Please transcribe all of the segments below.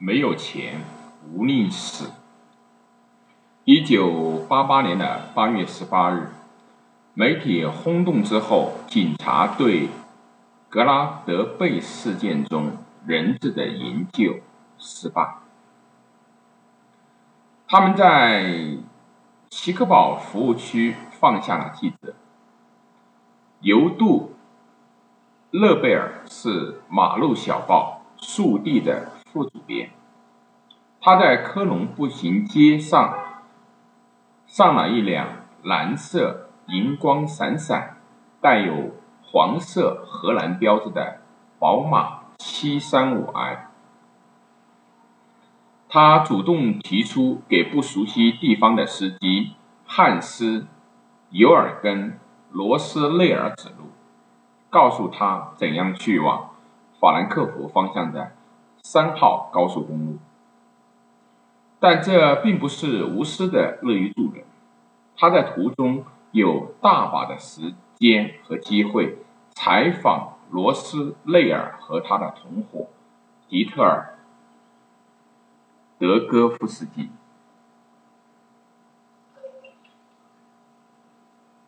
没有钱，无宁死。一九八八年的八月十八日，媒体轰动之后，警察对格拉德贝事件中人质的营救失败。他们在齐克堡服务区放下了记者。尤杜·勒贝尔是马路小报《速递》的副主编。他在科隆步行街上上了一辆蓝色、银光闪闪、带有黄色荷兰标志的宝马 735i。他主动提出给不熟悉地方的司机汉斯·尤尔根。罗斯内尔指路，告诉他怎样去往法兰克福方向的三号高速公路。但这并不是无私的乐于助人。他在途中有大把的时间和机会采访罗斯内尔和他的同伙迪特尔·德戈夫斯基。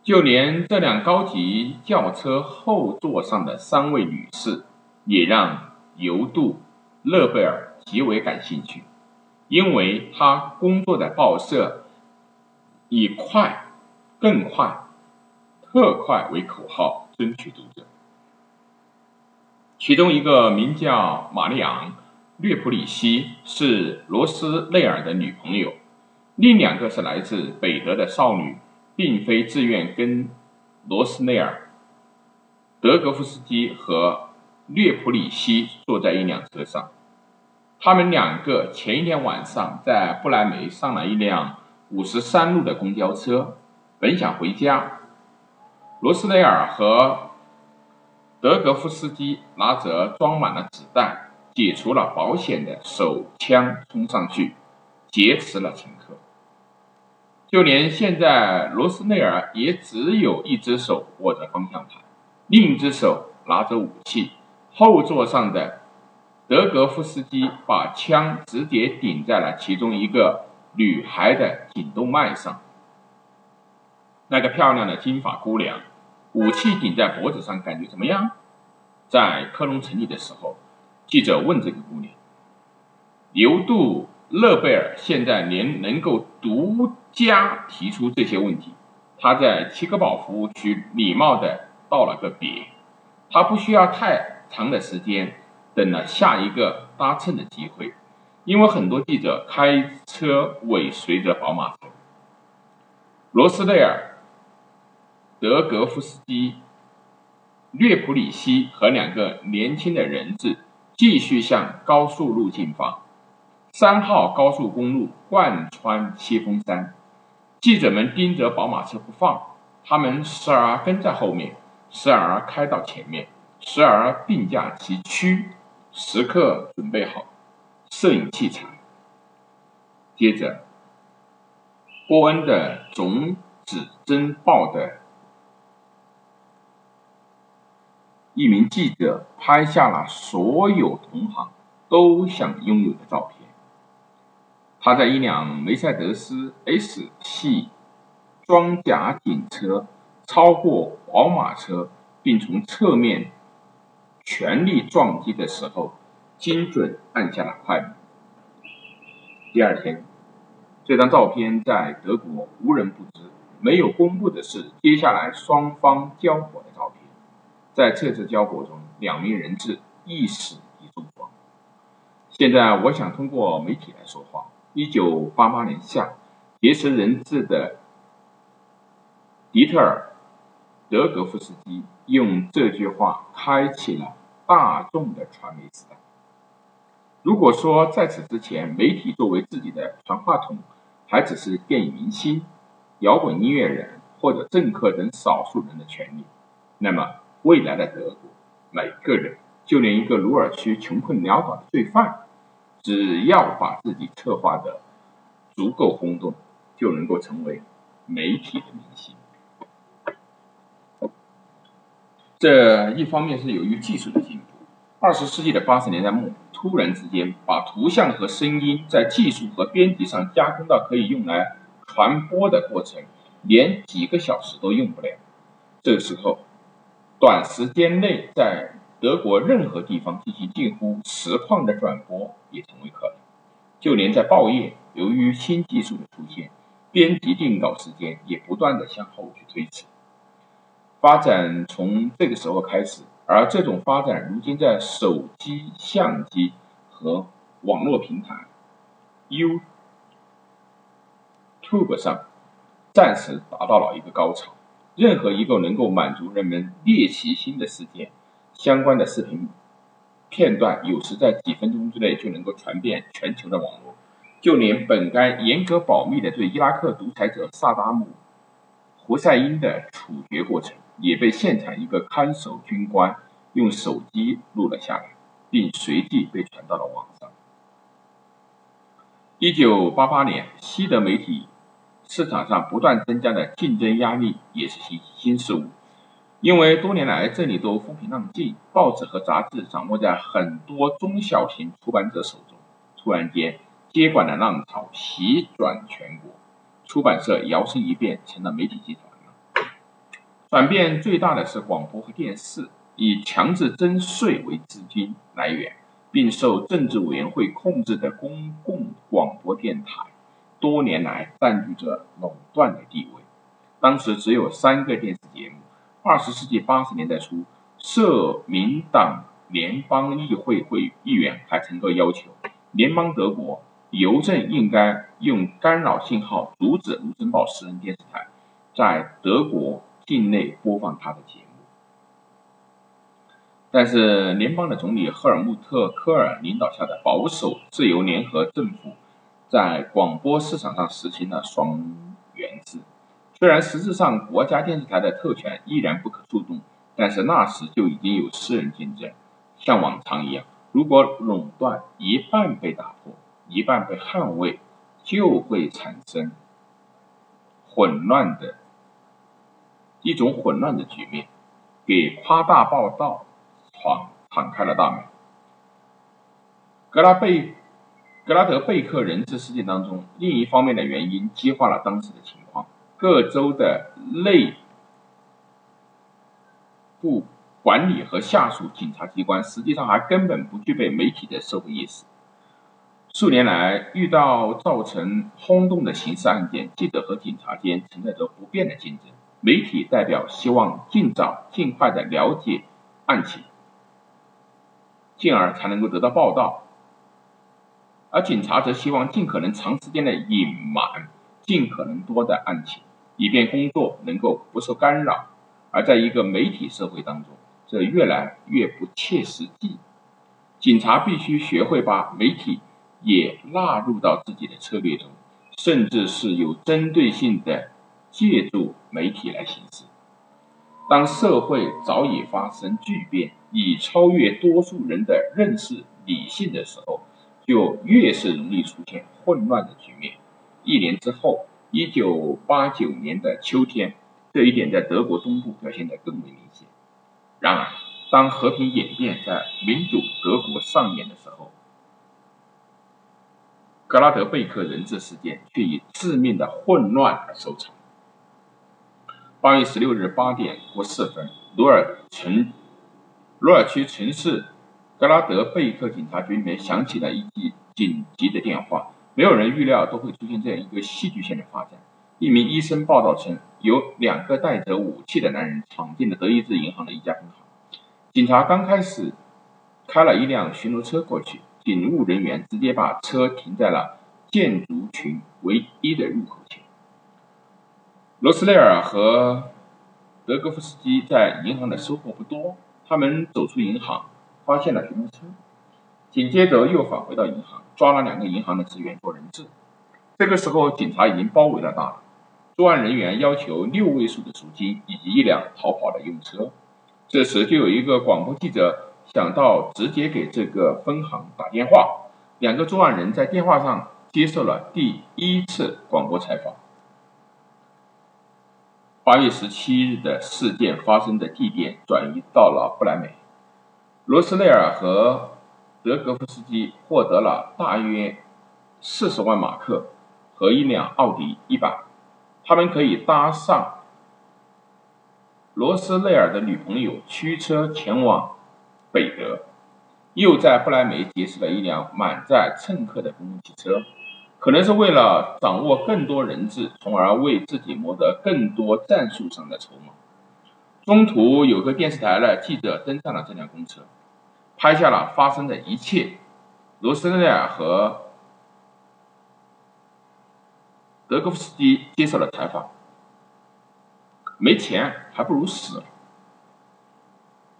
就连这辆高级轿车后座上的三位女士，也让尤杜·勒贝尔极为感兴趣，因为他工作的报社以“快、更快、特快”为口号争取读者。其中一个名叫玛丽昂·略普里希，是罗斯内尔的女朋友；另两个是来自北德的少女。并非自愿跟罗斯内尔、德格夫斯基和略普里希坐在一辆车上。他们两个前一天晚上在不来梅上了一辆五十三路的公交车，本想回家。罗斯内尔和德格夫斯基拿着装满了子弹、解除了保险的手枪冲上去，劫持了乘客。就连现在，罗斯内尔也只有一只手握着方向盘，另一只手拿着武器。后座上的德格夫斯基把枪直接顶在了其中一个女孩的颈动脉上。那个漂亮的金发姑娘，武器顶在脖子上，感觉怎么样？在科隆城里的时候，记者问这个姑娘，刘杜。勒贝尔现在连能够独家提出这些问题，他在齐格堡服务区礼貌的道了个别，他不需要太长的时间等了下一个搭乘的机会，因为很多记者开车尾随着宝马车。罗斯内尔、德格夫斯基、略普里希和两个年轻的人质继续向高速路进发。三号高速公路贯穿西峰山，记者们盯着宝马车不放，他们时而跟在后面，时而开到前面，时而并驾齐驱，时刻准备好摄影器材。接着，波恩的《种子侦报》的一名记者拍下了所有同行都想拥有的照片。他在一辆梅赛德斯 S 系装甲警车超过宝马车，并从侧面全力撞击的时候，精准按下了快门。第二天，这张照片在德国无人不知。没有公布的是，接下来双方交火的照片。在这次交火中，两名人质一死一重伤。现在，我想通过媒体来说话。一九八八年夏，劫持人质的迪特尔·德格夫斯基用这句话开启了大众的传媒时代。如果说在此之前，媒体作为自己的传话筒，还只是电影明星、摇滚音乐人或者政客等少数人的权利，那么未来的德国，每个人，就连一个鲁尔区穷困潦倒的罪犯。只要把自己策划的足够轰动，就能够成为媒体的明星。这一方面是由于技术的进步，二十世纪的八十年代末，突然之间把图像和声音在技术和编辑上加工到可以用来传播的过程，连几个小时都用不了。这时候，短时间内在德国任何地方进行近乎实况的转播也成为可能。就连在报业，由于新技术的出现，编辑定稿时间也不断的向后去推迟。发展从这个时候开始。而这种发展，如今在手机、相机和网络平台 YouTube 上暂时达到了一个高潮。任何一个能够满足人们猎奇心的事件，相关的视频片段，有时在几分钟之内就能够传遍全球的网络。就连本该严格保密的对伊拉克独裁者萨达姆·胡塞因的处决过程。也被现场一个看守军官用手机录了下来，并随即被传到了网上。一九八八年，西德媒体市场上不断增加的竞争压力也是新新事物，因为多年来这里都风平浪静，报纸和杂志掌握在很多中小型出版者手中。突然间，接管的浪潮席卷全国，出版社摇身一变成了媒体集团。转变最大的是广播和电视，以强制征税为资金来源，并受政治委员会控制的公共广播电台，多年来占据着垄断的地位。当时只有三个电视节目。二十世纪八十年代初，社民党联邦议会会议员还曾够要求联邦德国邮政应该用干扰信号阻止卢森堡私人电视台在德国。境内播放他的节目，但是联邦的总理赫尔穆特·科尔领导下的保守自由联合政府在广播市场上实行了双元制。虽然实质上国家电视台的特权依然不可触动，但是那时就已经有私人竞争。像往常一样，如果垄断一半被打破，一半被捍卫，就会产生混乱的。一种混乱的局面，给夸大报道闯敞开了大门。格拉贝格拉德贝克人质事件当中，另一方面的原因激化了当时的情况。各州的内部管理和下属警察机关实际上还根本不具备媒体的社会意识。数年来，遇到造成轰动的刑事案件，记者和警察间存在着不变的竞争。媒体代表希望尽早、尽快的了解案情，进而才能够得到报道；而警察则希望尽可能长时间的隐瞒尽可能多的案情，以便工作能够不受干扰。而在一个媒体社会当中，这越来越不切实际。警察必须学会把媒体也纳入到自己的策略中，甚至是有针对性的。借助媒体来行事。当社会早已发生巨变，已超越多数人的认识理性的时候，就越是容易出现混乱的局面。一年之后，一九八九年的秋天，这一点在德国东部表现得更为明显。然而，当和平演变在民主德国上演的时候，格拉德贝克人质事件却以致命的混乱而收场。八月十六日八点过四分，鲁尔城鲁尔区城市格拉德贝克警察局里面响起了一记紧急的电话。没有人预料都会出现这样一个戏剧性的发展。一名医生报道称，有两个带着武器的男人闯进了德意志银行的一家分行。警察刚开始开了一辆巡逻车过去，警务人员直接把车停在了建筑群唯一的入口前。罗斯雷尔和德戈夫斯基在银行的收获不多，他们走出银行，发现了巡逻车，紧接着又返回到银行，抓了两个银行的职员做人质。这个时候，警察已经包围了大楼，作案人员要求六位数的赎金以及一辆逃跑的用车。这时，就有一个广播记者想到直接给这个分行打电话，两个作案人在电话上接受了第一次广播采访。八月十七日的事件发生的地点转移到了不来梅。罗斯内尔和德格夫斯基获得了大约四十万马克和一辆奥迪一百，他们可以搭上罗斯内尔的女朋友驱车前往北德，又在不来梅结识了一辆满载乘客的公共汽车，可能是为了掌握更多人质，从而为自己谋得更多战术上的筹码。中途有个电视台的记者登上了这辆公车。拍下了发生的一切。罗斯内尔和德格夫斯基接受了采访。没钱还不如死。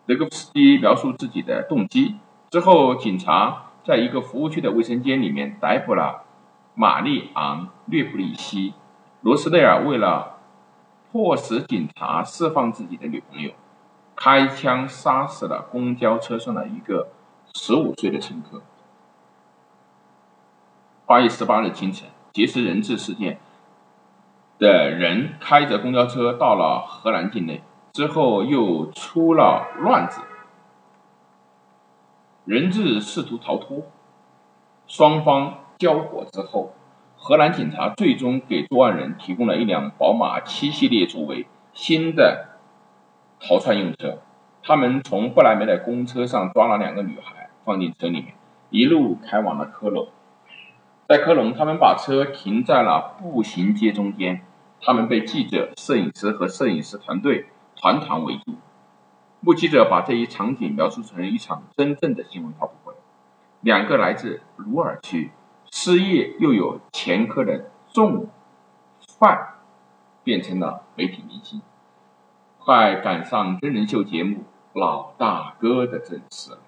德格夫斯基描述自己的动机之后，警察在一个服务区的卫生间里面逮捕了玛丽昂略普里希。罗斯内尔为了迫使警察释放自己的女朋友。开枪杀死了公交车上的一个十五岁的乘客。八月十八日清晨，劫持人质事件的人开着公交车到了荷兰境内，之后又出了乱子，人质试图逃脱，双方交火之后，荷兰警察最终给作案人提供了一辆宝马七系列作为新的。逃窜用车，他们从不来梅的公车上抓了两个女孩，放进车里面，一路开往了科隆。在科隆，他们把车停在了步行街中间，他们被记者、摄影师和摄影师团队团团围住。目击者把这一场景描述成一场真正的新闻发布会。两个来自鲁尔区、失业又有前科的重犯，变成了媒体明星。快赶上真人秀节目《老大哥》的阵势了。